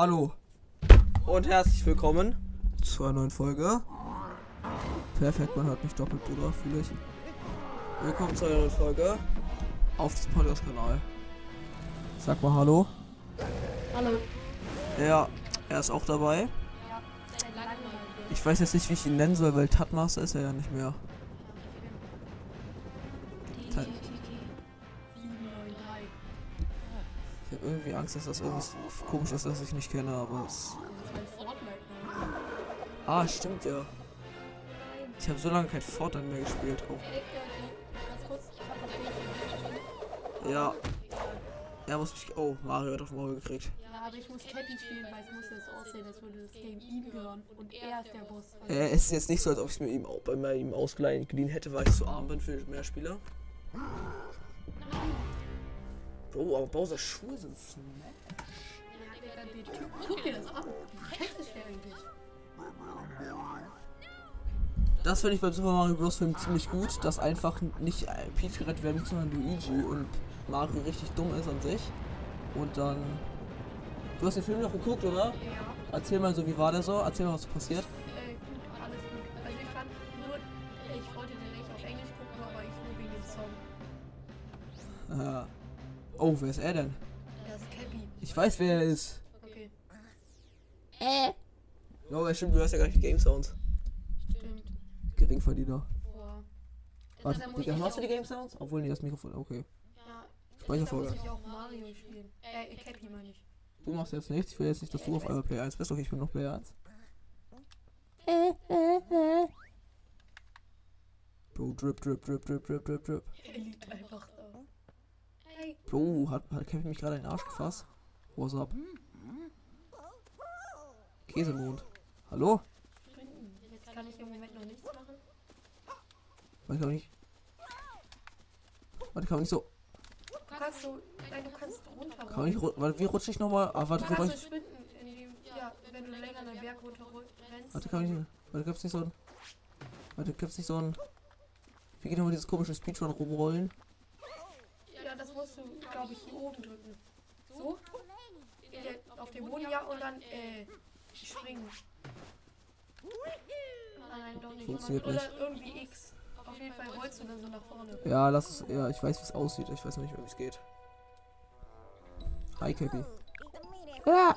Hallo und herzlich willkommen zu einer neuen Folge. Perfekt, man hört mich doppelt, Bruder, fühle ich. Willkommen zu einer neuen Folge auf diesem Podcast-Kanal. Sag mal Hallo. Hallo. Ja, er ist auch dabei. Ich weiß jetzt nicht, wie ich ihn nennen soll, weil Tatmaster ist er ja nicht mehr. Angst, dass das irgendwas komisch ist, das ich nicht kenne, aber es. Ah, stimmt ja. Ich habe so lange kein Fortnite mehr gespielt. Oh. Ja. Er muss mich. Oh, Mario hat auf den Maul gekriegt. Ja, aber ich muss Cappy spielen, weil es muss jetzt aussehen, als würde das Game ihm gehören. Und er ist der Boss. Also, Äh, es ist jetzt nicht so, als ob ich es mir ihm, au- bei mir ihm ausgeliehen geliehen hätte, weil ich zu arm bin für mehr Spieler. Bro, aber Bowser Schuhe sind smash. ja, die Typ, guck dir das an. Ist der eigentlich? Das finde ich beim Super Mario Bros. Film ziemlich gut, dass einfach nicht Peach gerettet werden muss, sondern Luigi und Mario richtig dumm ist an sich. Und dann. Du hast den Film noch geguckt, oder? Ja, Erzähl mal so, wie war der so? Erzähl mal, was passiert. äh, gut, alles gut. Also ich fand nur, ich wollte den echt auf Englisch gucken, aber ich nur wegen dem Song. Äh, oh, wer ist er denn? Das ist Cappy. Ich weiß, wer er ist. Okay, Oh, ja, stimmt, du hörst ja gar nicht die Game Sounds. stimmt. Geringverdiener. Boah. Warte, Deshalb muss Digga, hörst du die Game Sounds? Obwohl, nee, das Mikrofon, okay. Ja, muss ich auch Mario spielen. Äh, Cappy meine ich. Du machst jetzt nichts. Ich will jetzt nicht, dass du auf einmal Player 1 bist. Okay, ich bin noch Player 1. Bro, drip, drip, drip, drip, drip, drip, drip. Er liegt einfach Bro, hat, hat Kevin mich gerade in den Arsch gefasst? What's up? Käsemond. Hallo? Jetzt kann ich im Moment noch nichts machen. Warte, kann man nicht. Warte, kann man nicht so. Du kannst so, nein, du kannst runter. Kann man nicht. ru- Warte, wie rutsche ich nochmal? Ah, warte, sprinten, indem, ja, wenn du länger einen Berg runter rennst. Warte, kann ich nicht. Warte, gibt's nicht so ein. Warte, gibt's nicht so ein. Wie geht nochmal dieses komische Speedrun rumrollen? Ja, das musst du, glaube ich, hier oben drücken. So? Ja, auf dem Boden, ja, und dann, äh, springen. Nein, doch nicht. Funktioniert oder nicht. irgendwie X. Auf jeden Fall rollst du dann so nach vorne. Ja, lass es. Ja, ich weiß, wie es aussieht. Ich weiß noch nicht wie es geht. Hi, Cappy. Ja.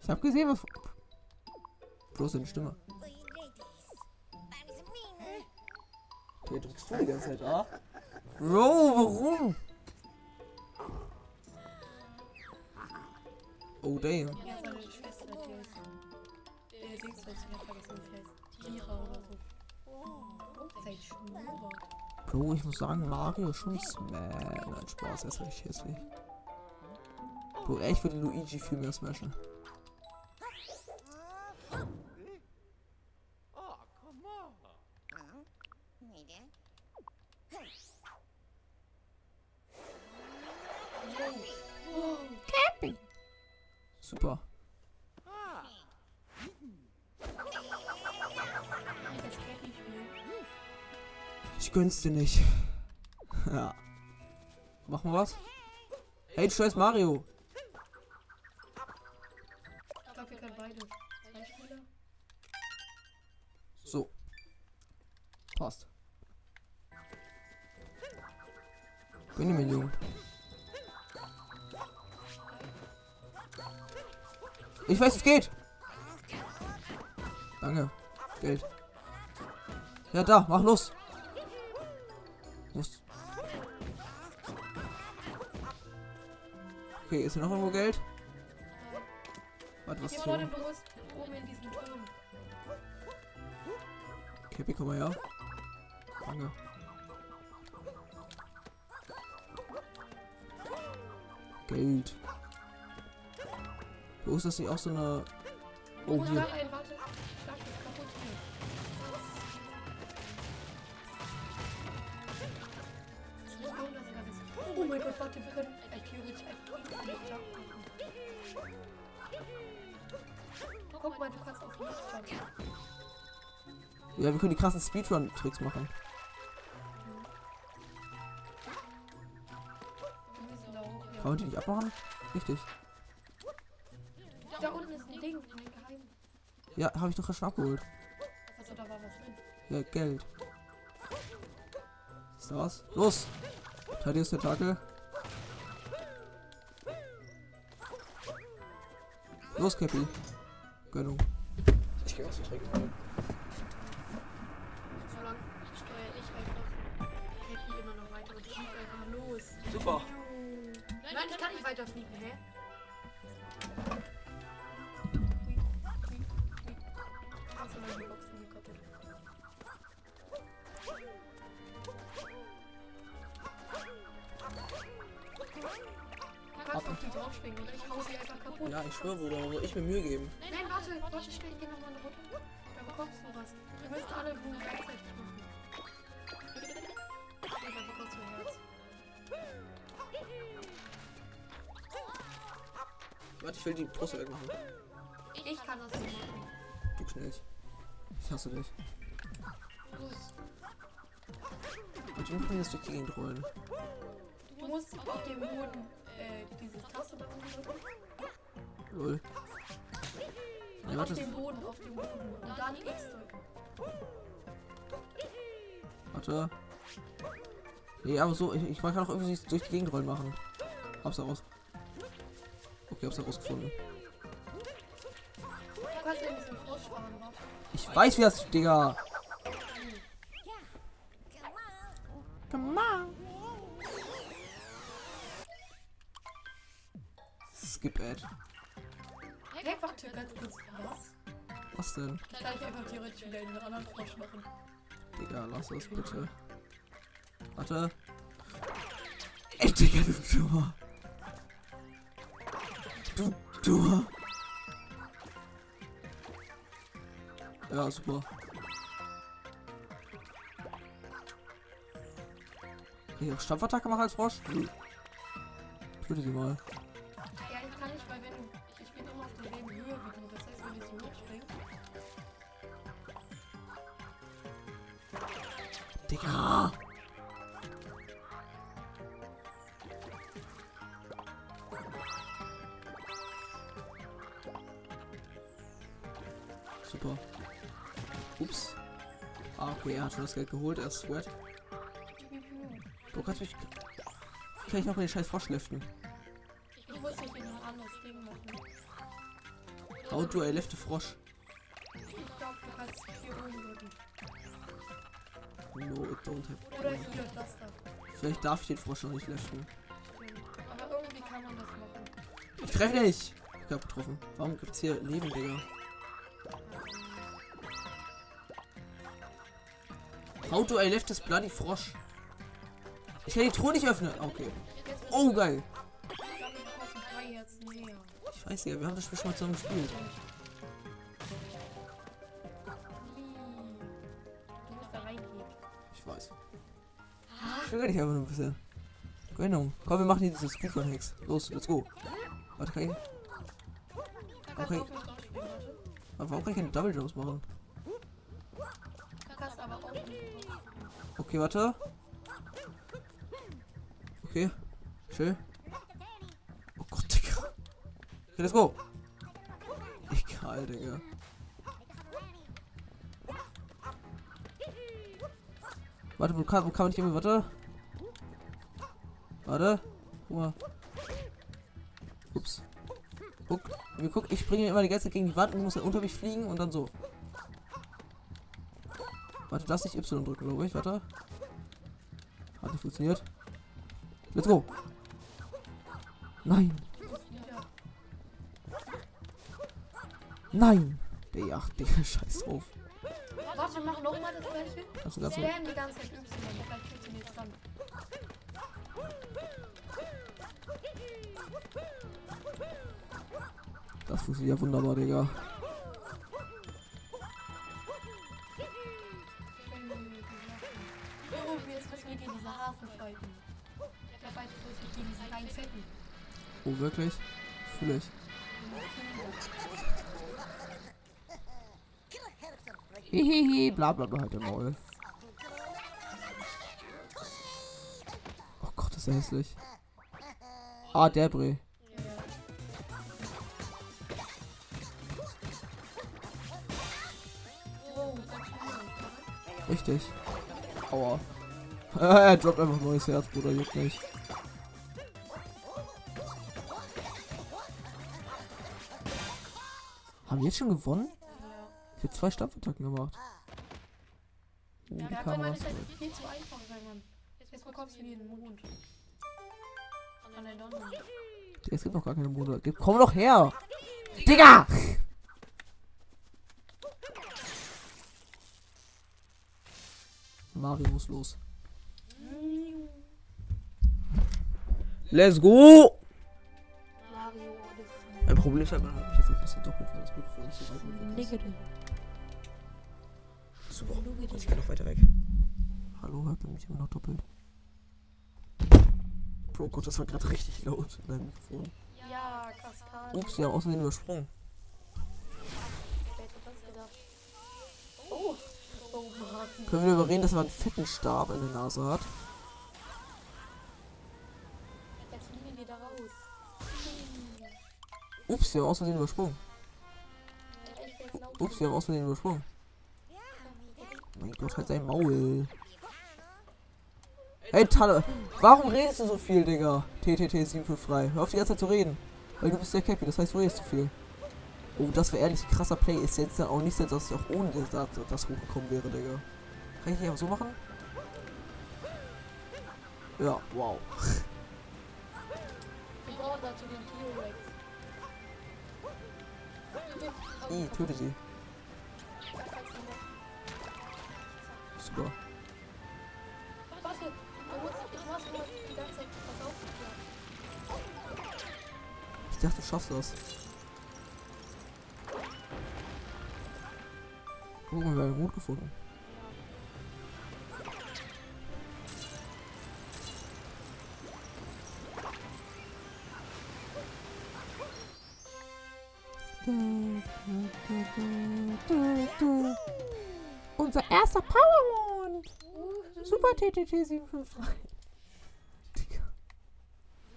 Ich hab gesehen, was. Bloß deine Stimme. Hier drückst du die ganze Zeit, ah? Bro, warum? Oh, damn. Ja, seine Schwester, äh, Dings, was ich vergessen, oder so. Sein. Bro, ich muss sagen, Mario ist schon smash. Nein, Spaß, er ist richtig hässlich. Bro, ey, ich würde Luigi viel mehr smashen. Super. Ich gönn's dir nicht. ja. Machen wir was? Hey, scheiß Mario. So. Passt. Gönn mir, Junge. Ich weiß, es geht. Danke. Geld. Ja, da, mach los. Muss. Okay, ist hier noch irgendwo Geld? Warte, was ist Hier Turm. Cappy, komm mal her. Danke. Geld. Wo ist das nicht auch so eine. Oh, hier. Oh mein Gott, warte, wir können äh, Jump machen. Guck mal, du kannst auf mich jumpen. Ja, wir können die krassen Speedrun-Tricks machen. Hoch. Kann man die nicht abmachen? Richtig. Ja, habe ich doch schon abgeholt. Also da war was drin. Ja, Geld. Ist da was? Los! Teil ist der Tentakel. Los, Cappy. Gönnung. Ich geh was zu trinken. Solange steuere ich einfach Happy immer noch weiter und fliege einfach los. Super. Nein, ich kann nicht weiter fliegen, draufspringen und ich hau sie einfach kaputt. Ja, ich schwöre, Bruder, wo ich mir Mühe geben. Nein, warte, warte, stell dir nochmal eine Runde. Da bekommst du was. Wir müssen alle Blumen gleichzeitig machen. Und dann bekommst du ein Herz. Warte, ich will die Brust wegmachen. Ich kann das nicht machen. Du schnell. Ich hasse dich. Los. Und wie ich das durch die Gegend rollen? Du musst auf dem Boden äh, diese Taste da unten drücken. Lol. Ja, auf warte. dem Boden, auf dem Boden. Und dann X drücken. Warte. Nee, aber so, ich, ich kann auch irgendwie durch die Gegend rollen machen. Hab's heraus. Okay, hab's bisschen vorsparen, warte. Ich weiß, wie das, Digga. Come on. Skip Ad. Hey, warte, ganz kurz. Was? Was denn? Kann ich einfach theoretisch wieder einen anderen Frosch machen? Digga, lass das bitte. Warte. Ey, Digga, du Dummer. Du Dummer. Ja, super. Auch Stampfattacke machen als Frosch? Nö. Töte sie mal. Geld geholt, er ist sweat. Du kannst. Wie kann ich noch mal den scheiß Frosch liften? Ich muss nicht in ein anderes Ding machen. How do I lift a Frosch? Ich glaube, du kannst hier oben drücken. No, it don't have. Oder hier, das da. Vielleicht darf ich den Frosch noch nicht liften. Aber irgendwie kann man das machen. Ich treffe nicht! Ich hab getroffen. Warum gibt's hier Leben, Digga? How do I lift this bloody Frosch? Ich kann die Truhe nicht öffnen. Okay. Jetzt Oh, geil. Ich weiß ja, wir haben das Spiel schon mal zusammen gespielt. Ich weiß. Ich will gar nicht einfach nur ein bisschen. Gönnung. Komm, wir machen hier dieses Spooker-Hex. Los, let's go. Warte, kann ich. Okay. nicht. Warum kann ich keine Double Jumps machen? Da kannst du aber auch nicht drauf. Okay, warte. Okay. Schön. Oh Gott, Digga. Okay, let's go. Egal, Digga. Warte, wo kann, wo kann man irgendwie, warte. Warte. Guck mal. Ups. Guck, wir ich springe immer die ganze Zeit gegen die Wand und muss dann unter mich fliegen und dann so. Warte, lass nicht Y drücken, glaube ich. Warte. Hat nicht funktioniert. Let's go. Nein. Nein. Der ach, Digga, scheiß drauf. Warte, mach nochmal das gleiche. Kannst du ganz. Spam die ganze Zeit Y. Vielleicht du nichts dran. Das funktioniert ja wunderbar, Digga. keinen Fetten. Oh, wirklich? Fühl ich. Hihihi, bla bla bla, halt im Maul. Oh Gott, ist er hässlich. Ah, der Bree. Richtig. Aua. er droppt einfach neues Herz, Bruder, juckt nicht. Haben wir jetzt schon gewonnen? Ja. Ich habe zwei Stampfattacken gemacht. Oh, Ja, die ist ist halt viel zu einfach, man. Jetzt bekommst du den Mond. An der Donner. Es gibt noch gar keine Mode. Komm doch her! Digga! Mario muss los. Let's go! Mein Problem ist halt, man hat mich jetzt ein bisschen doppelt, Niggity. Super. Ich kann noch weiter weg. Hallo, hört ihr mich immer noch doppelt? Bro, Gott, das war gerade richtig laut in deinem Mikrofon. Ja, Kaskade. Ups, haben außerdem übersprungen. Oh, oh. Können wir darüber reden, dass er einen fetten Stab in der Nase hat? Jetzt fliegen wir da raus. Ups, aus Versehen übersprungen. Ups, wir haben aus Versehen übersprungen. Mein Gott, halt sein Maul. Hey, Talle, warum redest du so viel, Digga? TTT753. Hör auf die ganze Zeit zu reden. Weil du bist der Cappy, das heißt, du redest zu viel. Oh, das wäre ehrlich krasser Play. Ist jetzt auch nicht so, dass ich auch ohne das, das, hochgekommen wäre, Digga. Kann ich nicht einfach so machen? Ja, wow. I, töte sie. Musst, ich mach nur die ganze Zeit was auf. Ich dachte, du schaffst das. Oh, wir haben Mut gefunden. Unser erster Powermond! Super TTT 753. Digga.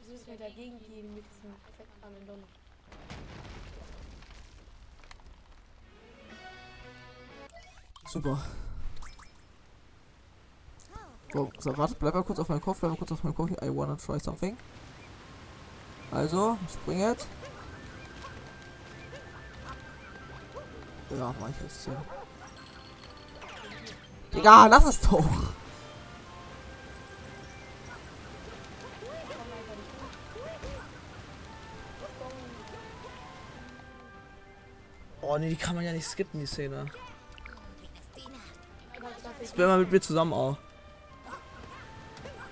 Du müssen wir dagegen gehen mit diesem perfekten Amendon. Super. So, so, warte, bleib mal kurz auf meinem Kopf, bleib mal kurz auf meinem Kopf. I wanna try something. Also, spring jetzt. Ja, mach ich jetzt hier. Digga, lass es doch! Oh nee, die kann man ja nicht skippen, die Szene. Spell mal mit mir zusammen auch.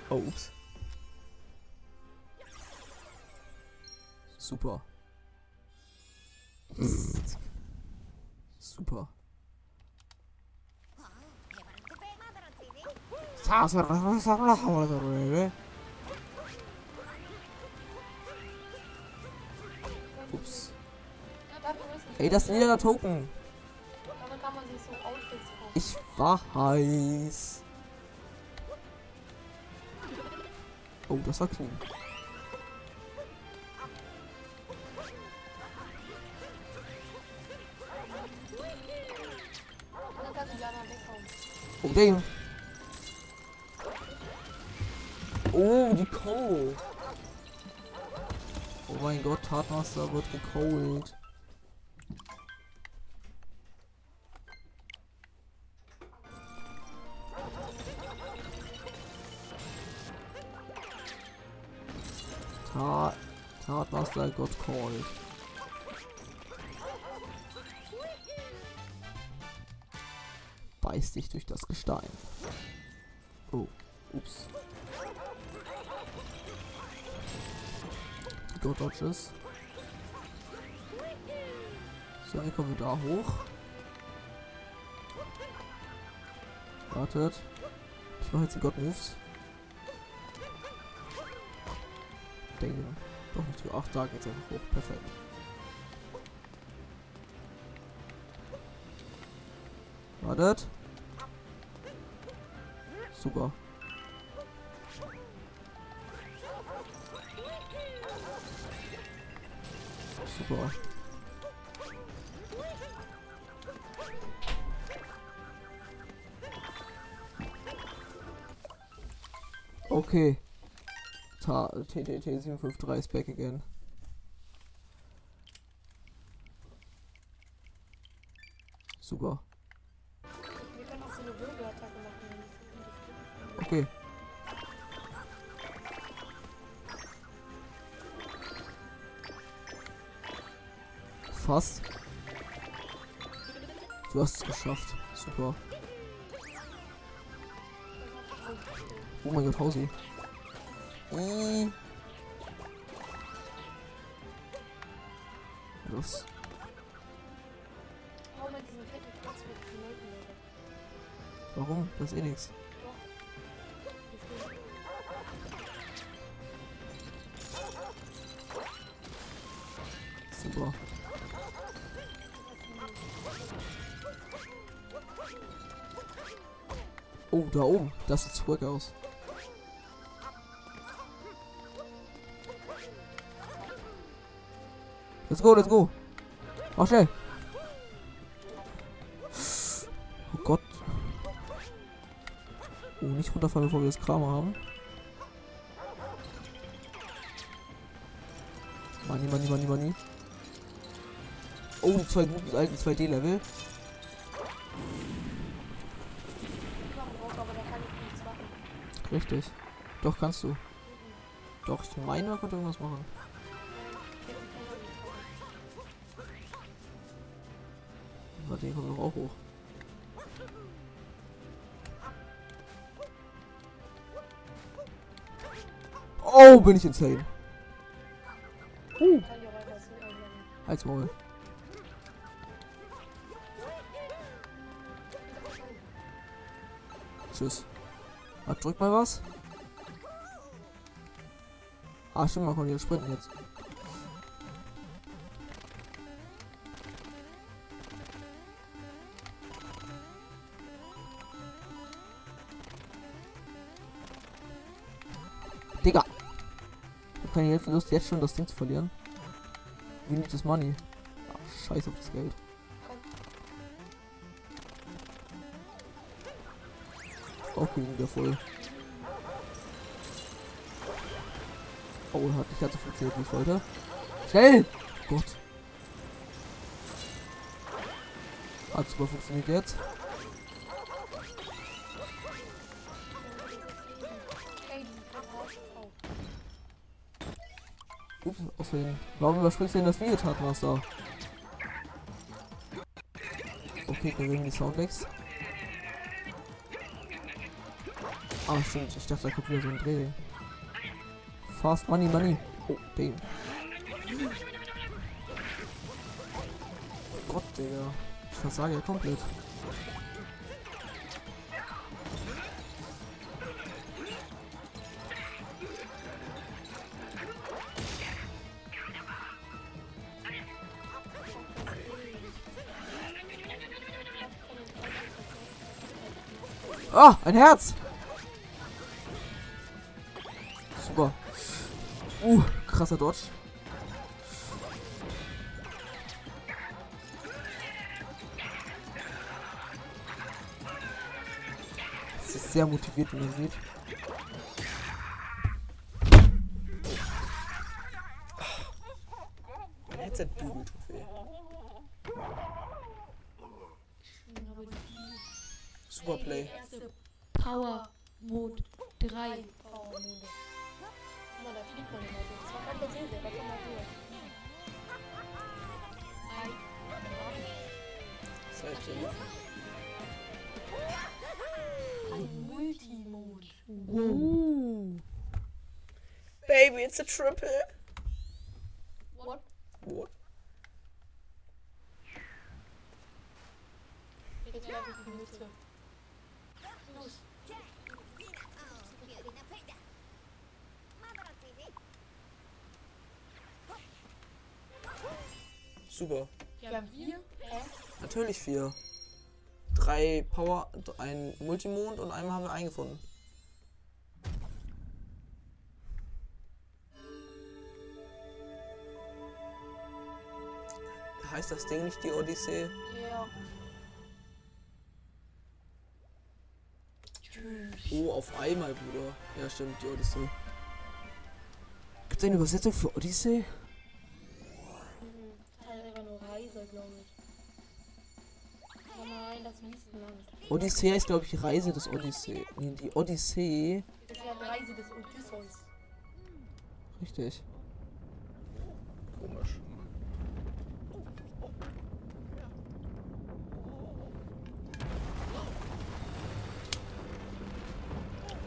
Oh, ups. Super. Super. Ups. Ey, das ist ein lila Token. Ich weiß. Oh, das war clean. Oh, damn. Oh, die Combo. Oh mein Gott, Tatmaster wird gecold. Tat, Tatmaster got called. Beiß dich durch das Gestein. Oh, ups. God Dodges. So, wie kommen wir da hoch? Wartet. Ich mache jetzt die God Moves. Denke. Doch nicht so. Ach, da geht's einfach hoch. Perfekt. Wartet. Super. super. Okay. TTT 753 is back again. Super. Okay. Fast. Du hast es geschafft. Super. Oh mein Gott, Hausi. Äh. Los. Warum? Das ist eh nix. Da oben. Das sieht zurück aus. Let's go, let's go. Mach schnell. Oh Gott. Oh, nicht runterfallen, bevor wir das Kram haben. Money, money, money, money. Oh, die zwei guten alten 2D-Level. Richtig. Doch, kannst du. Doch, ich meine, man konnte irgendwas machen. Aber den kommt doch auch hoch. Oh, bin ich insane. Uh, als Maul. Tschüss. Ah, drück mal was. Ah, stimmt, man kann hier sprinten jetzt. Digga. Ich hab keine Lust, jetzt schon das Ding zu verlieren. Wie nicht das Money. Ach, scheiß auf das Geld. Okay, wieder voll. Oh, hat nicht ganz so funktioniert, wie ich wollte. Schnell! Gott. Hat super funktioniert jetzt. Ups, aus Versehen. Warum überspringst du denn das Videotatmaster? Okay, wir die Soundlecks. Ah, stimmt. Ich dachte, da kommt wieder so ein Dreh. Fast Money, Money. Oh, damn. Gott, Digga. Ich versage ja komplett. Ah, ein Herz! Uh, krasser Dodge. Es ist sehr motiviert, wie man sieht. Mein Headset bügelt. Super Play. Power Mode 3 Power Mode. Der war schon mal höher. Seite. Ein Multimode. Ooh. Baby, it's a triple. Eh? What? What? Jetzt werfe ich die Mütze. Super. Wir haben vier. Natürlich vier. Drei Power, ein Multimond und einmal haben wir eingefunden. Heißt das Ding nicht die Odyssee? Ja. Oh, auf einmal, Bruder. Ja, stimmt, die Odyssey. Gibt es eine Übersetzung für Odyssey? Odyssee ist, glaube ich, Reise des Odyssee. Nee, die Odyssee. Das ist ja die Reise des Odysseus. Richtig. Komisch.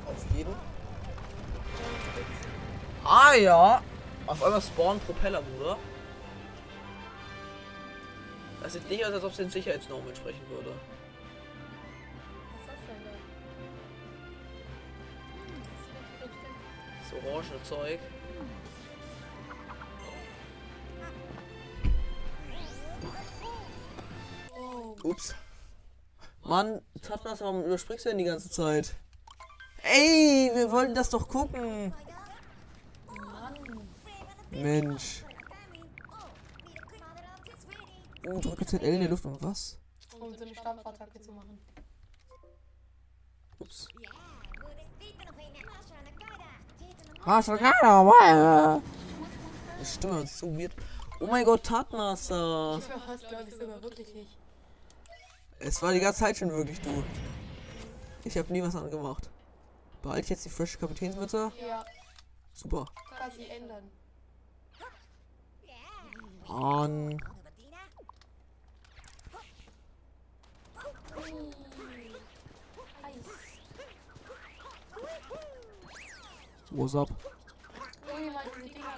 Auf jeden. Ah ja. Auf einmal spawnen Propeller, Bruder. Das sieht nicht aus, als ob es den Sicherheitsnormen entsprechen würde. Das orange Zeug. Ups. Mann, Tatnas, warum überspringst du denn die ganze Zeit? Ey, wir wollten das doch gucken. Mann. Mensch. Oh, drücke ZL in der Luft und was? Um so eine Stampfattacke zu machen. Ups. Ah, schon keiner, Stimme ist so weird. Oh mein Gott, Tatmaster. Ich war fast, glaube ich, sogar wirklich ich. Es war die ganze Zeit schon wirklich du. Ich habe nie was angemacht. Behalte ich jetzt die frische Kapitänsmütze? Ja, Super. kann sie ändern. Mann. Ui. What's up?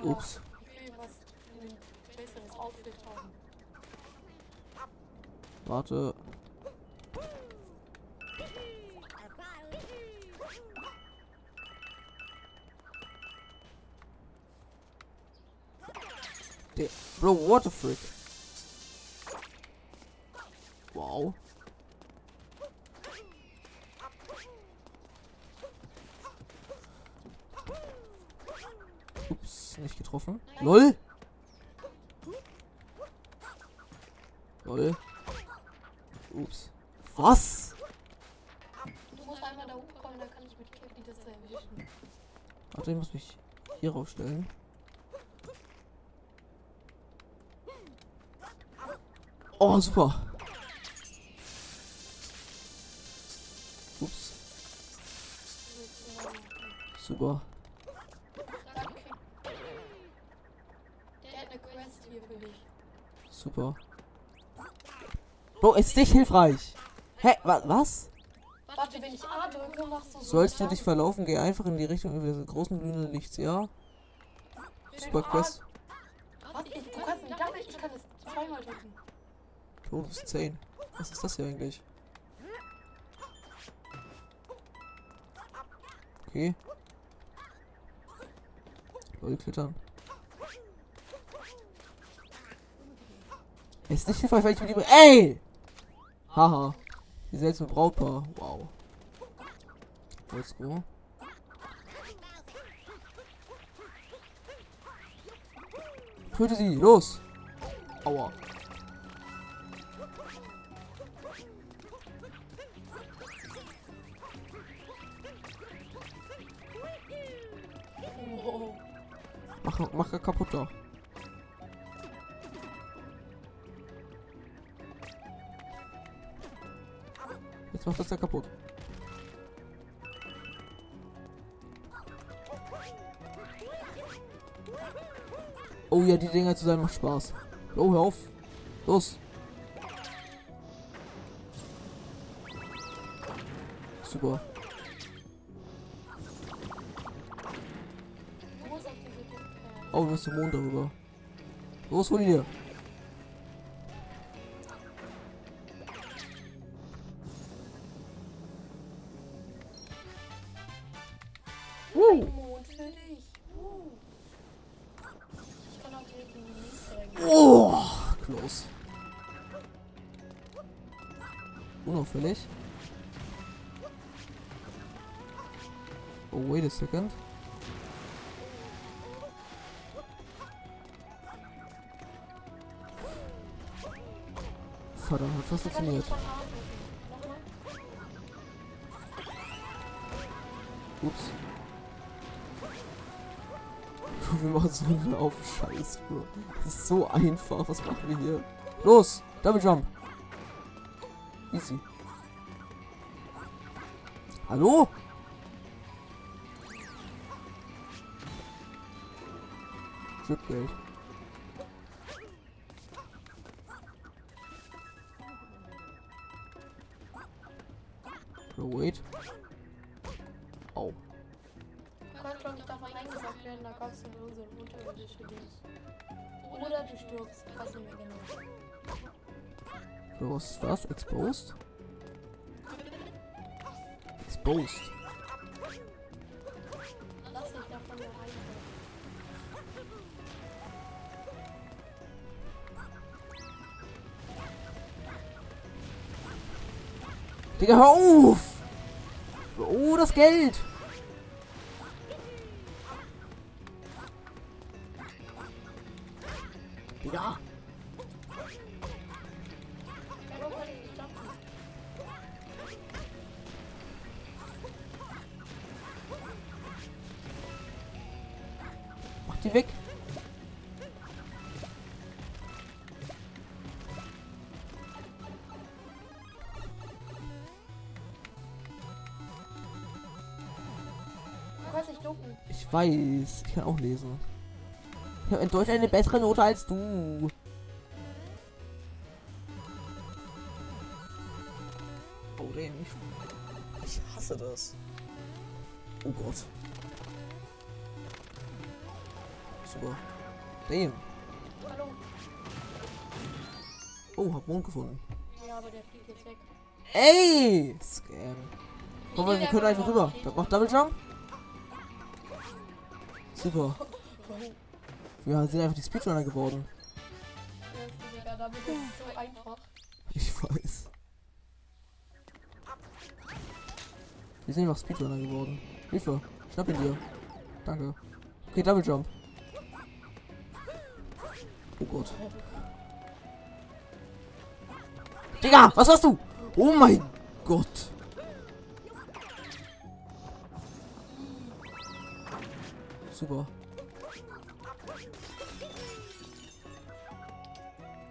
Oops. Warte. Bro, what the frick? LOL! LOL. Ups. Was? Du musst einmal da hochkommen, dann kann ich mit Cappy das da erwischen. Warte, ich muss mich hier raufstellen. Oh, super. Bro, ist nicht hilfreich. Hä, wa was? Warte, wenn ich A drücke, machst du so. Sollst du dich verlaufen, geh einfach in die Richtung über diese großen glühenden Lichts, ja? Super Quest. Was? Ich, du kannst einen Double, ich kann das zweimal drücken. Bonus 10. Was ist das hier eigentlich? Okay. Leute klettern. Es ist nicht hilfreich, weil ich mir lieber. Ey! Haha. Die seltsame Brautpaar. Wow. Let's go. Töte sie, los! Aua. Mach, mach kaputt da. Jetzt macht das ja kaputt. Oh ja, die Dinger zu sein macht Spaß. Oh, hör auf. Los. Super. Oh, du musst zum Mond darüber. Los von hier. Einen auf Scheiß, Bro. Das ist so einfach. Was machen wir hier? Los! Double Jump! Easy. Hallo? Chipgeld. Oh, wait. Oder du stirbst. Mehr genau. So, was ist das? Exposed? Exposed. Lass dich davon. Digga, hör auf! Oh, das Geld! Weiß, ich kann auch lesen. Ich habe in Deutsch eine bessere Note als du. Oh, damn, ich, ich hasse das. Oh Gott. Super. Damn. Hallo. Oh, hab Mond gefunden. Ja, aber der fliegt jetzt weg. Ey! Scam. Komm mal, wir können einfach rüber. Macht Double Jump. Super. Wir sind einfach die Speedrunner geworden. Einfach. Ich weiß. Wir sind noch Speedrunner geworden. Hilfe. Schnapp ihn dir. Danke. Okay, Double Jump. Oh Gott. Digga, was hast du? Oh mein Gott. Super.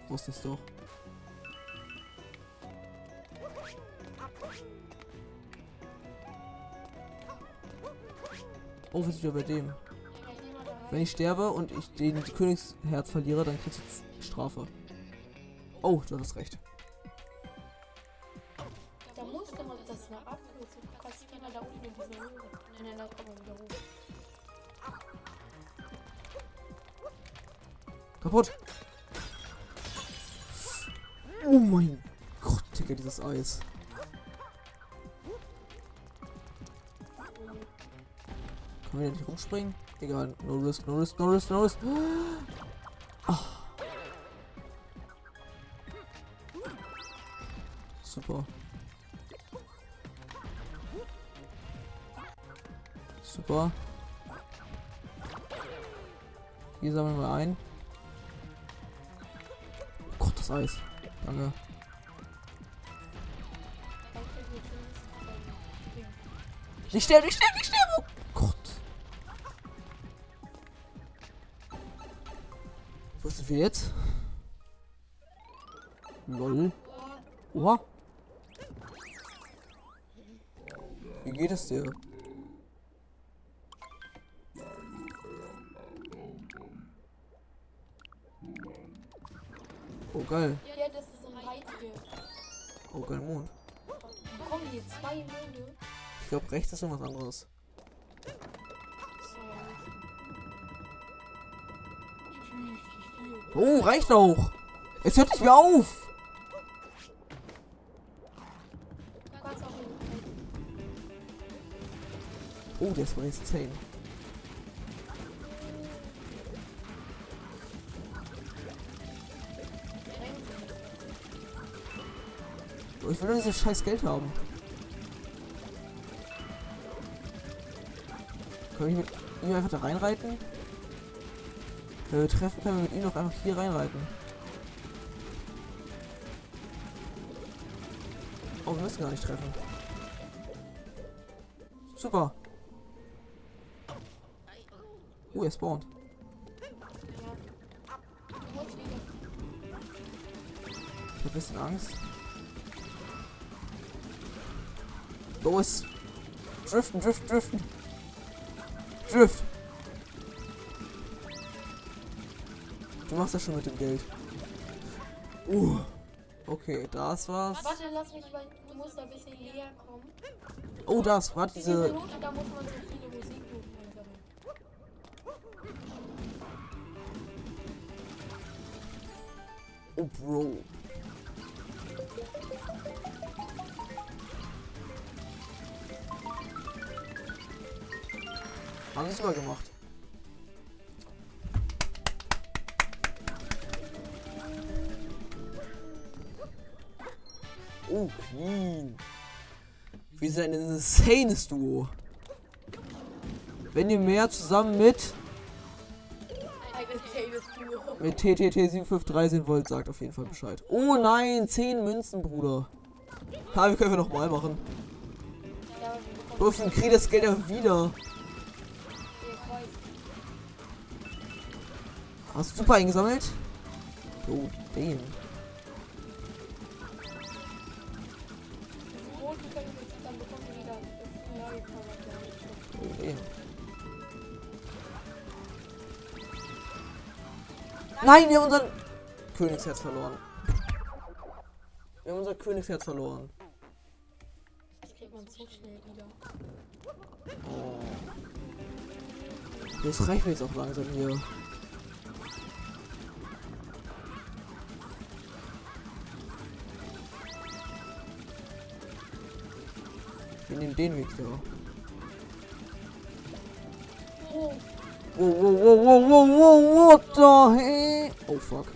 Wusste es doch. Oh, wir sind wieder bei dem. Wenn ich sterbe und ich den Königsherz verliere, dann kriegst du Strafe. Oh, du hast recht. Da musste man das eine Abkürzung. Du kannst gerne da unten in diese Höhle. Nein, da kommen wir wieder hoch. Kaputt. Oh mein Gott, Digga, dieses Eis. Wir hier nicht rumspringen? Egal, no risk, no risk, no risk, no risk. Ah. Super. Super. Hier sammeln wir ein. Das Eis. Danke. Nicht sterben, nicht sterben, nicht sterben! Oh Gott. Wo sind wir jetzt? Lol. Oha. Wie geht es dir? Oh, geil. Ja, das ist ein Heilige. Oh, geil, Mond. Kommen hier zwei Monde? Ich glaube, rechts ist irgendwas anderes. Oh, reicht auch. Es hört nicht mehr auf. Oh, der ist bei 10. Ich will nur dieses scheiß Geld haben. Können wir mit ihm einfach da reinreiten? Wenn wir treffen, können wir mit ihm noch einfach hier reinreiten. Oh, wir müssen gar nicht treffen. Super. Oh, er spawnt. Ich hab ein bisschen Angst. Los! Driften, driften, driften! Drift! Du machst das schon mit dem Geld. Uh. Okay, das war's. Warte, lass mich, weil du musst ein bisschen näher kommen. Oh, das war Diese diese. Note, da muss man so viele Musiknoten einsammeln. Oh, Bro. Haben sie sogar gemacht. Oh, Queen. Wir sind ein insanes Duo. Wenn ihr mehr zusammen mit mit TTT 753 sehen wollt, sagt auf jeden Fall Bescheid. Oh nein, 10 Münzen, Bruder. Ha, wir können wir noch mal machen. Ja, Dürfen krieg das Geld ja wieder. Hast du super eingesammelt? Neue Charakter. Oh. Nein, wir haben unseren Königsherz verloren. Wir haben unser Königsherz verloren. Das kriegt man so schnell wieder. Oh. Das reicht mir jetzt auch langsam hier. Wir nehmen den Weg da. Oh, Whoa, whoa, whoa, whoa, whoa, whoa, what the heck? Oh, fuck.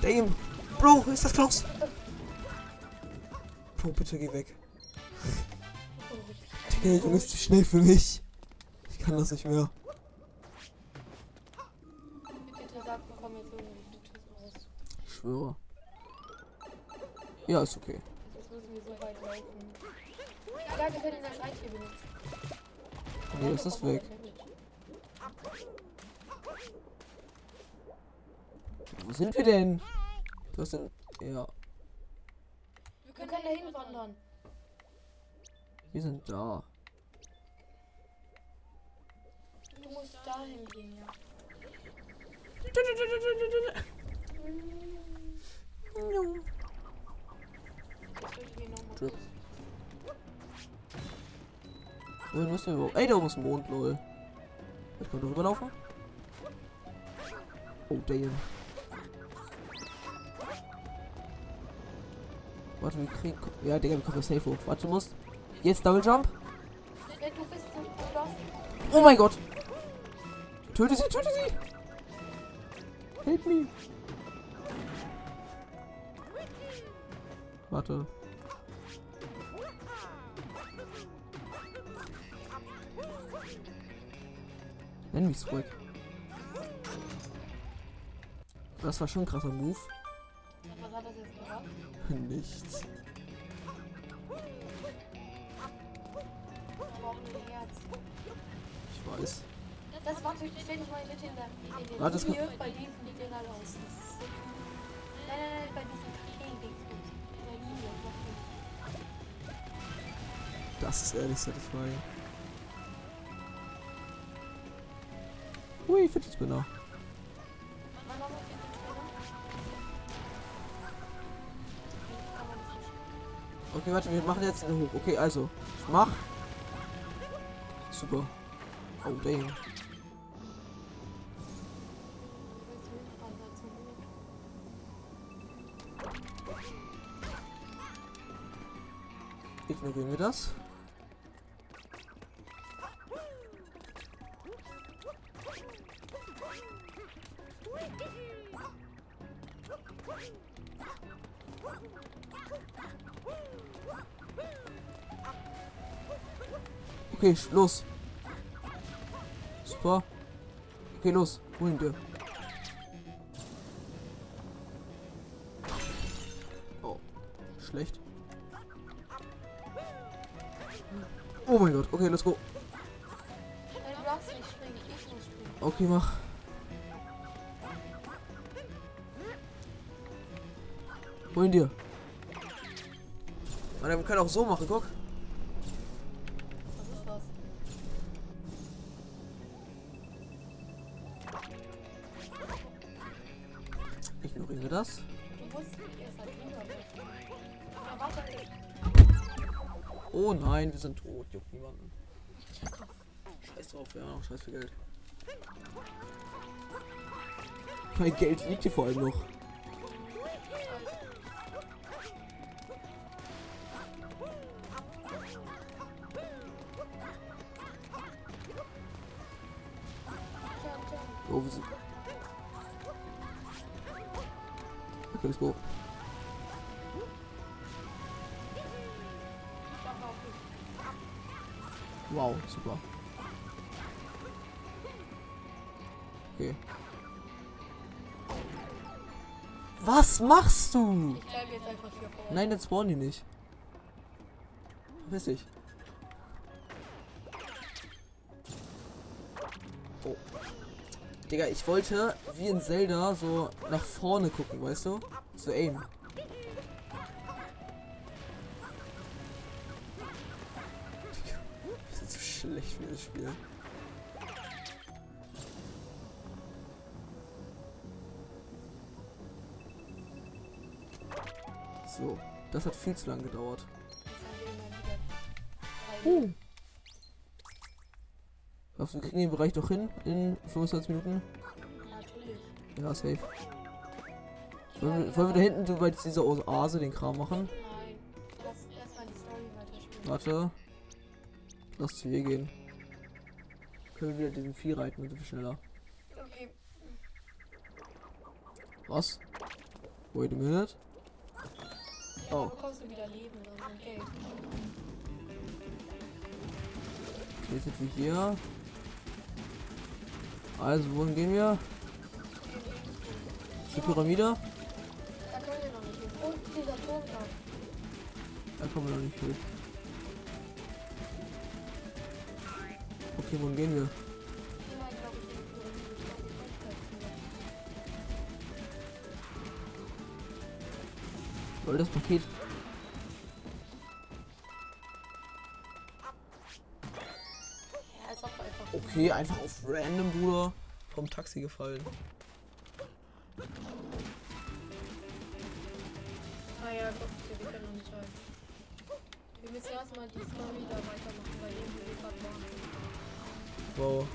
Damn. Bro, ist das Klaus? Bro, bitte geh weg. Der Junge ist zu schnell für mich. Ich kann das nicht mehr. Ich schwöre. Ja, ist okay. Jetzt müssen wir so weit laufen. Ja, wir können das Eis hier benutzen. Nee, das ist weg. Wo sind wir denn? Das sind. Ja, Wir können dahin wandern. wir sind da. Du musst dahin gehen, ja. Jetzt kurz- Wohin müssen wir überhaupt? Ey, da oben ist ein Mond, lol. Ich kann drüber laufen. Oh, damn. Warte, wir kriegen. Ja, Digga, wir kommen safe hoch. Warte, du musst. Jetzt Double Jump. Oh mein Gott. Töte sie, töte sie. Help me. Warte. Nenn mich zurück. Das war schon ein krasser Move. Was hat das jetzt gebracht? Nichts. Ich weiß. Das warte, stell dich mal bitte in der, in der Warte, das Linie bei diesen Dingern aus. Das ist so- Nein, nein, nein, bei diesen Das ist ehrlich satisfying. Hui, Fidget Spinner. Mach noch mal für den Spinner. Nee, kann man das nicht. Okay, warte, wir machen jetzt eine hoch. Okay, also. Ich mach. Super. Oh, damn. Ignorieren wir das. Okay, los. Super. Okay, los. Wohin wir? Oh, schlecht. Oh mein Gott, okay, let's go. Okay, mach. Wohin dir? Mann, wir können auch so machen, guck. Warte, ey. Oh nein, wir sind tot. Juckt niemanden. Scheiß drauf, ja, noch scheiß viel Geld. Mein Geld liegt hier vor allem noch. Machst du? Ich bleibe jetzt einfach hier vor. Nein, jetzt spawnen die nicht. Verpiss dich. Oh. Digga, ich wollte wie in Zelda so nach vorne gucken, weißt du? So aim. Digga, das ist so schlecht für das Spiel. Das hat viel zu lange gedauert. Uh. Glaubst du, wir kriegen den Bereich doch hin in 25 Minuten? Natürlich. Ja, safe. Wollen wir, wollen wir da hinten so bei dieser Oase den Kram machen? Nein. Lass erstmal die Story weiterspielen. Warte. Lass zu ihr gehen. Können wir wieder diesen Vieh reiten, wir schneller. Okay. Was? Wait a minute. Oh. bekommst du wieder Leben und Geld. Okay, jetzt sind wir hier. Also, wohin gehen wir? Zur Pyramide? Da können wir noch nicht hin. Und dieser Turm da. Da kommen wir noch nicht hoch. Okay, wohin gehen wir? Soll das Paket. Okay, einfach auf random, Bruder. Vom Taxi gefallen. Ah ja, guck, wir können nicht rein. Wir müssen erstmal die Story da weitermachen, bei dem wir gerade waren. Wow.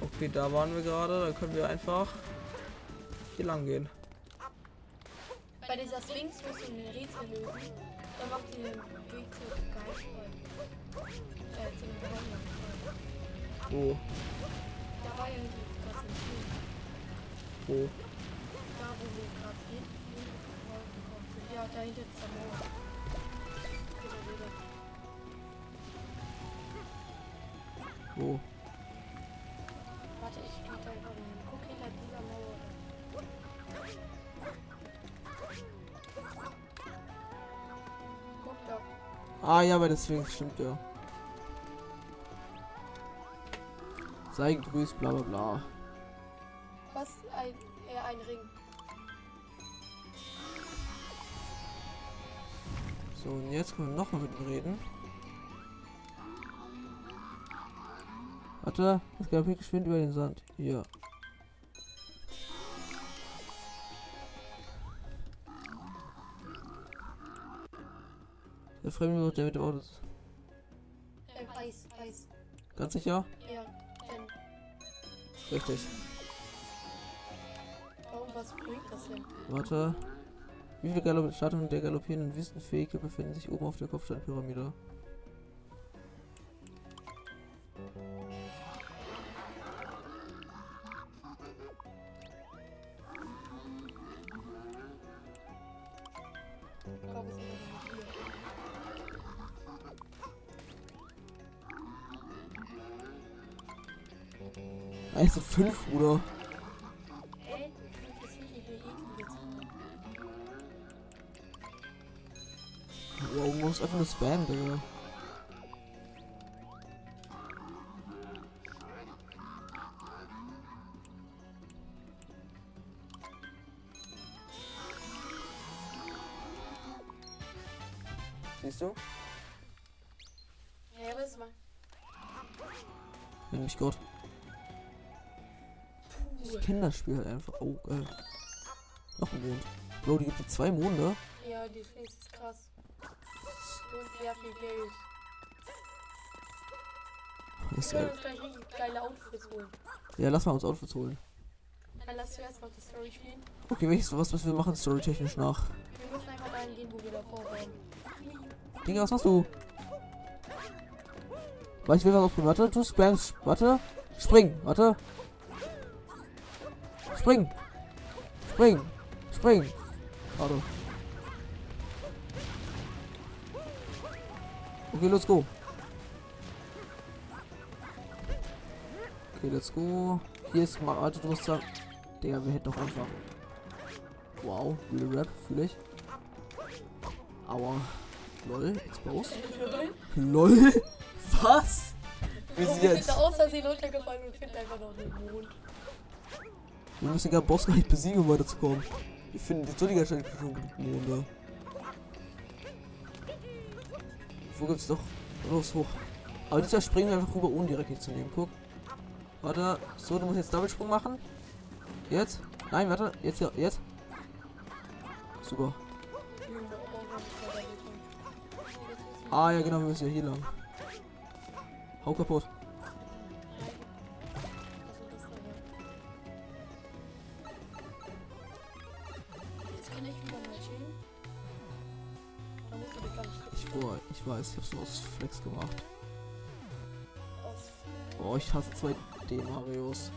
Okay, da waren wir gerade. Da können wir einfach hier lang gehen. Bei dieser Sphinx musst du ein Rätsel lösen. Dann macht die den Weg zu Geist. Äh, zu dem Geheimnis frei. Wo? Da war ja gerade so ein Spiel. Wo? Da, wo wir gerade hin, hingekommen sind. Ja, da hinter ist der wieder. Wo? Ah ja, der Sphinx stimmt ja. Sei gegrüßt, bla bla bla. Was? Ein, äh, ein Ring. So, und jetzt können wir nochmal mit ihm reden. Warte, das galoppiert geschwind über den Sand. Hier. Der Fremde, der mit dem Auto ist. Äh, weiß, weiß. Ganz sicher? Ja, denn Richtig. warum was bringt das denn? Warte. Wie viele Galopp Statuen der galoppierenden Wüstenfähige befinden sich oben auf der Kopfsteinpyramide? fünf oder? Wow, muss einfach nur spammen, Digga. Das Kinderspiel halt einfach. Oh, geil. Noch ein Mond. Bro, die gibt die zwei Monde. Ja, die Sphinx ist krass. Und sehr viel Geld. Ist Wir geil. können uns gleich richtig geile Outfits holen. Ja, lass mal uns Outfits holen. Dann lass zuerst mal die Story spielen. Okay, welches, was müssen wir machen storytechnisch nach? Wir müssen einfach dahin gehen, wo wir davor waren. Digga, was machst du? Warte, ich will was ausprobieren. Warte, du spamst. Warte. Spring. Warte. Spring. Spring. Spring. Warte. Okay, let's go. Okay, let's go. Hier ist mal. Sagen. Digga, wir hätten doch einfach. Wow, Real Rap, fühle ich. Aua. Lol, exposed. LOL? Was? Wir sind jetzt. da aus Versehen runtergefallen und finden einfach noch den Mond. Wir müssen gar Boss gar nicht besiegen, um weiterzukommen. Wir finden die Sonniger schon genug Monde. Wo gibt's doch? Los, hoch. Aber diesmal springen wir einfach rüber, ohne direkt nehmen. Guck. Warte. So, du musst jetzt Doppelsprung machen. Jetzt. Nein, warte. Jetzt, ja, jetzt. Super. Ah, ja, genau, wir müssen ja hier lang. Hau kaputt. Weiß, ich hab's nur aus Flex gemacht. Oh, ich hasse 2D Marios.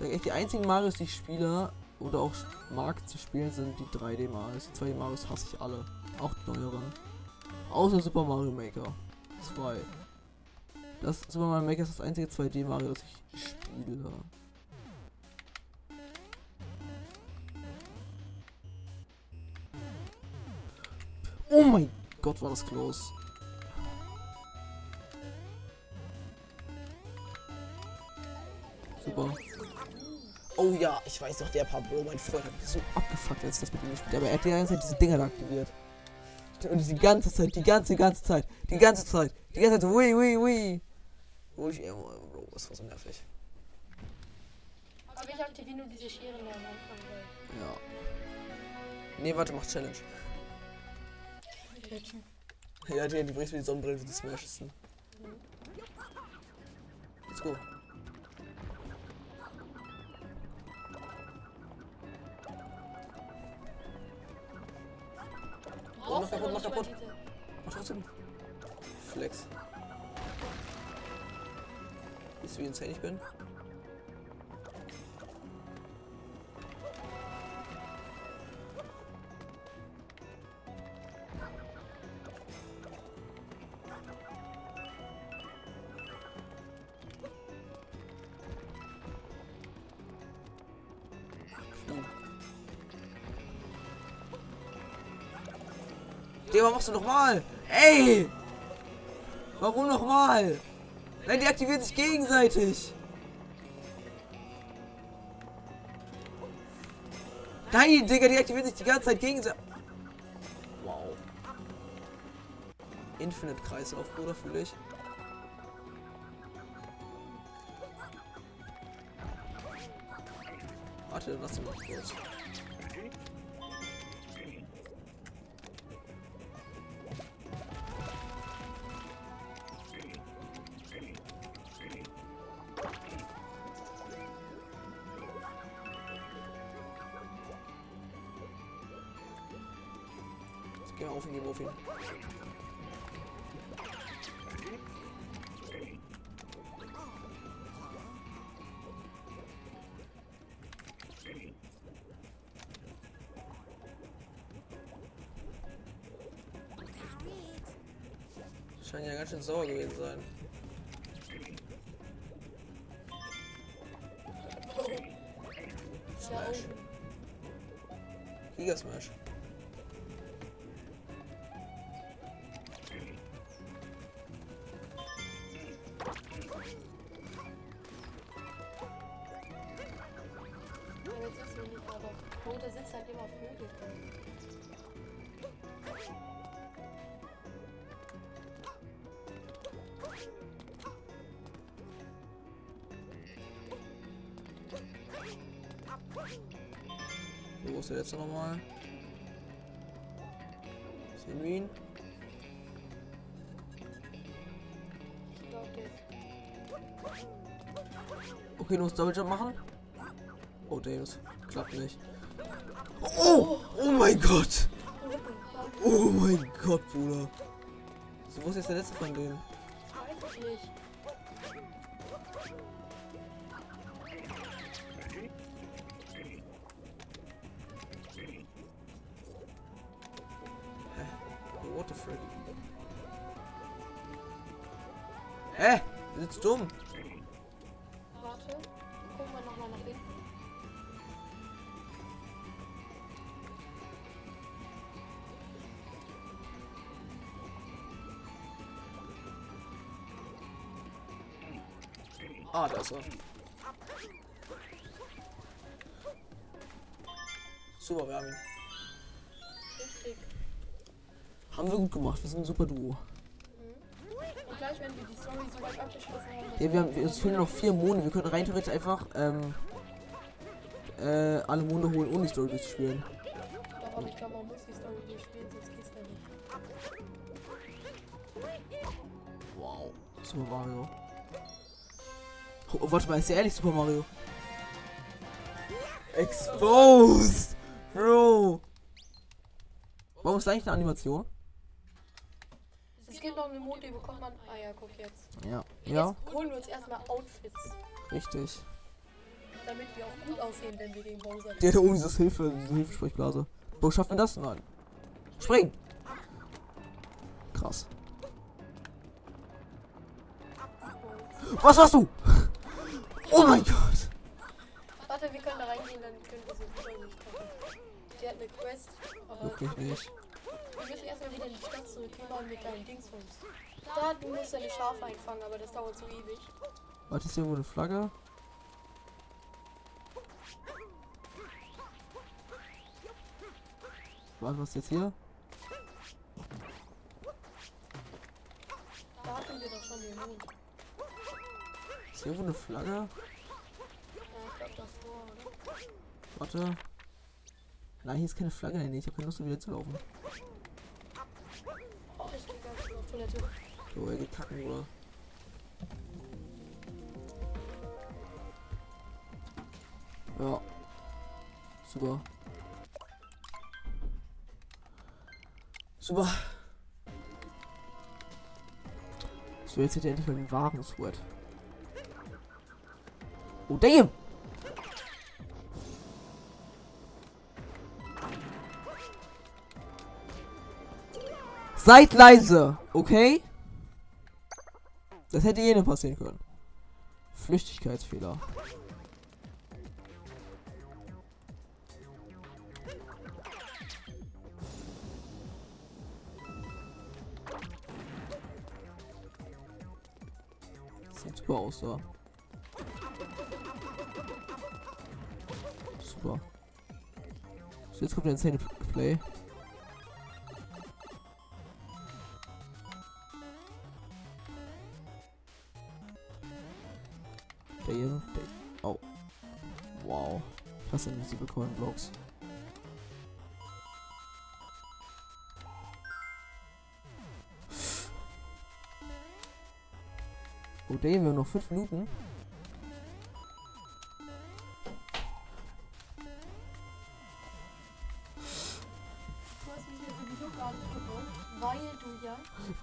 Echt, die einzigen Marios, die ich spiele oder auch mag zu spielen, sind die 3D Marios. Die 2D Marios hasse ich alle. Auch die neueren. Außer Super Mario Maker 2. Das Super Mario Maker ist das einzige 2D Mario, das ich spiele. Oh mein Gott, war das close. Super. Oh ja, ich weiß doch, der Pablo, mein Freund, hat mich so abgefuckt, als ich das mit ihm gespielt habe. Aber er hat die ganze Zeit diese Dinger da aktiviert. Und die ganze Zeit, die ganze, ganze Zeit, die ganze Zeit, die ganze Zeit, ui, ui, ui. Wo ich, Bro, das war so nervig. Aber ich aktiviere nur diese Scheren da am Anfang. Ja. Nee, warte, mach Challenge. Typ. Ja, die, die bringst mir die Sonnenbrille für die Smashes. Let's go. Kaputt, aber mach nicht mal kaputt. Mach trotzdem. Flex. Siehst du, wie insane ich bin? Machst du nochmal? Ey! Warum nochmal? Nein, die aktivieren sich gegenseitig. Nein, Digga, die aktivieren sich die ganze Zeit gegenseitig. Wow. Infinite Kreislauf, Bruder, fühle ich. Warte, lass ihn mal kurz. Ganz schön sauer gewesen sein. Smash. Giga Smash. Letzte nochmal? Semin. Okay, du musst Double Jump machen. Oh, Davis. Klappt nicht. Oh! Oh mein Gott! Oh mein Gott, Bruder. So, wo ist jetzt der letzte von denen? Weiß ich nicht. Sitzt dumm. Warte. Gucken wir nochmal nach hinten. Ah, da ist er. Super, wir haben ihn. Richtig. Haben wir gut gemacht. Wir sind ein super Duo. Ja, wir haben, uns fehlen noch vier Monde. Wir können rein theoretisch einfach ähm, äh, alle Monde holen, ohne die Story durchzuspielen. Doch, aber ich glaube, man muss die Story durchspielen, sonst geht's ja nicht. Wow. Super Mario. Oh, warte mal, ist ja ehrlich Super Mario? Exposed! Bro! Warum ist da eigentlich eine Animation? Es gibt noch eine Mode, die bekommt man. Ah ja, guck jetzt. Ja. Ja, Jetzt holen wir uns erstmal Outfits, richtig. damit wir auch gut aussehen, wenn wir gegen Bowser Der hat oben dieses Hilfe, diese Hilfesprechblase. Wo schaffen wir das? Nein. Spring! Krass. Was hast du? Oh mein Gott! Warte, wir können da reingehen, dann können wir sie Story nicht treffen. Die hat eine Quest, Wirklich nicht. wir müssen erstmal wieder in die Stadt zurück. Geh mal mit deinen Dingsbums. Da, du musst deine Schafe einfangen, aber das dauert so ewig. Warte, ist hier irgendwo eine Flagge? Warte, was ist jetzt hier? Da hatten wir doch schon den Mond. Ist hier irgendwo eine Flagge? Ja, ich glaube davor, oder? Warte. Nein, hier ist keine Flagge. Nee, ich habe keine Lust, wieder zu laufen. Oh, ich bin ganz auf Toilette. So, er geht kacken? Ja. Super. Super. So, jetzt hätte er endlich mal den wahren Sweat. Oh, damn! Seid leise, okay? Das hätte jedem passieren können. Flüchtigkeitsfehler. Sieht super aus, da. Super. So, jetzt kommt der Insane Play. Der. Oh. Wow. Was sind diese Coin Blocks? Oh, hier, wir haben noch 5 Minuten.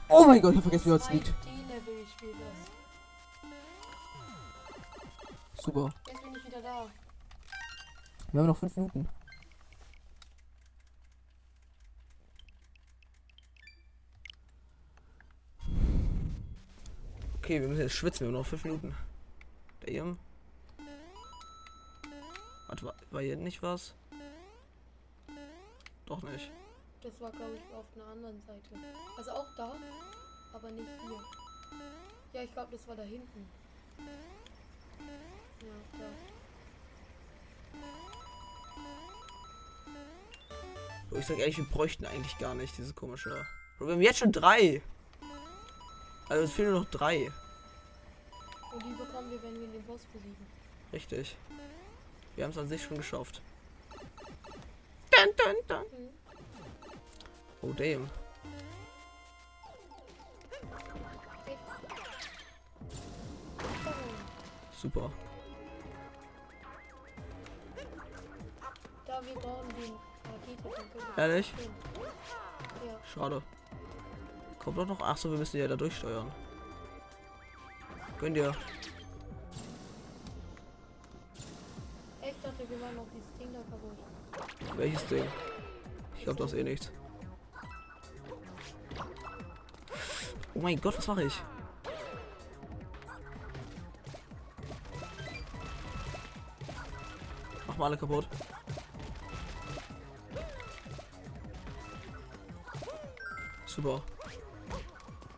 Oh mein Gott, ich hab vergessen, wie das liegt. Wir haben noch 5 Minuten. Okay, wir müssen jetzt schwitzen. Wir haben noch 5 Minuten. Damn. Warte, war, war hier nicht was? Doch nicht. Das war, glaube ich, auf einer anderen Seite. Also auch da, aber nicht hier. Ja, ich glaube, das war da hinten. Ja, da. Ich sag ehrlich, wir bräuchten eigentlich gar nicht diese komische. Wir haben jetzt schon drei. Also es fehlen nur noch drei. Und die bekommen wir, wenn wir den Boss besiegen. Richtig. Wir haben es an sich schon geschafft. Dun, dun, dun. Mhm. Oh damn. Super. Da wir brauchen den. Ehrlich? Ja. Schade. Kommt doch noch. Ach so, wir müssen ja da durchsteuern. Gönn dir. Ich dachte, wir waren noch dieses Ding da kaputt. Welches Ding? Ich glaube, das ist eh nichts. Oh mein Gott, was mache ich? Mach mal alle kaputt. Super.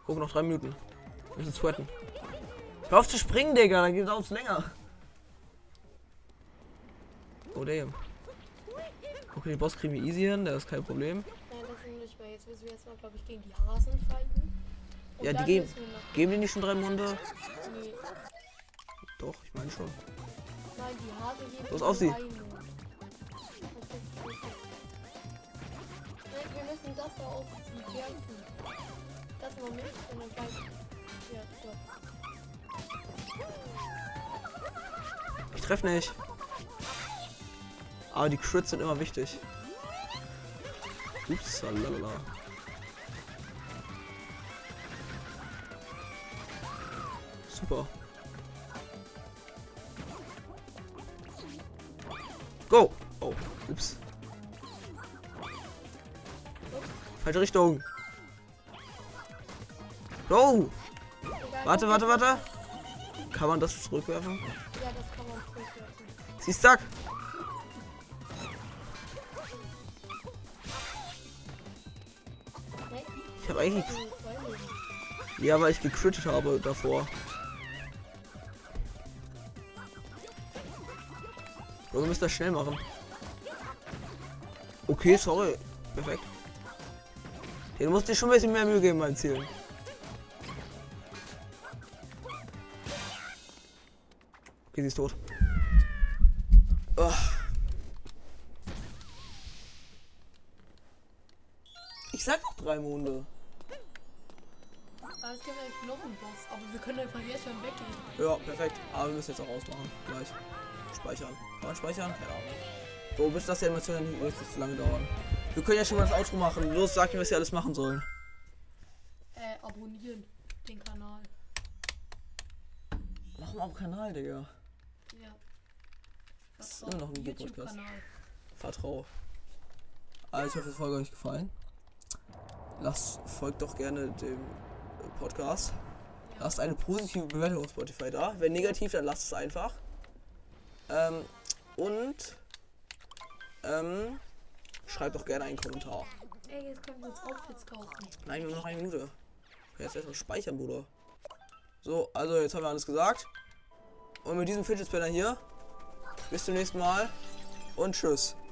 Guck, noch drei Minuten. Wir müssen sweaten. Hör auf zu springen, Digga, dann geht es länger. Oh damn. Okay, den Boss kriegen wir easy hin, der ist kein Problem. Nein, das ist nicht mehr. Jetzt müssen wir erstmal, glaube ich, gegen die Hasen fighten. Und Ja, die geben- Geben die nicht schon drei Munde? Nee, Doch, ich meine schon. nein, die Hase geben Los, auf sie. drei das da auf sie werfen. Das noch nicht und dann gleich. Ja, stopp. Ich treffe nicht. Aber die Crits sind immer wichtig. Ups, lalala. Falsche Richtung. Go! Warte, warte, warte. Kann man das zurückwerfen? Ja, das kann man zurückwerfen. Sie ist stuck. Ich habe eigentlich. Ja, weil ich gecrittet habe davor. Bro, wir müssen das schnell machen. Okay, sorry. Perfekt. Ja, du musst dir schon ein bisschen mehr Mühe geben beim Zielen. Okay, sie ist tot. Ah. Ich sag doch drei Monde. Aber es gibt eigentlich noch einen Boss, aber wir können einfach jetzt schon weggehen. Ja, perfekt. Aber wir müssen jetzt auch ausmachen. Gleich. Speichern. Kann man speichern? Ja. So, bis das die Animation nicht zu lange dauern. Wir können ja schon mal das Outro machen. Los, sag mir, was wir alles machen sollen. Äh, abonnieren den Kanal. Mach mal auf Kanal, Digga. Ja. Das ist immer noch ein YouTube-Podcast. Vertrau. Also, ich hoffe, die Folge hat euch gefallen. Lasst, folgt doch gerne dem Podcast. Lasst eine positive Bewertung auf Spotify da. Wenn negativ, dann lasst es einfach. Ähm, und ähm, schreibt doch gerne einen Kommentar. Ey, jetzt können wir uns Outfits kaufen. Nein, haben noch eine Minute. Jetzt erstmal speichern, Bruder. So, also jetzt haben wir alles gesagt. Und mit diesem Fidget Spinner hier. Bis zum nächsten Mal. Und tschüss.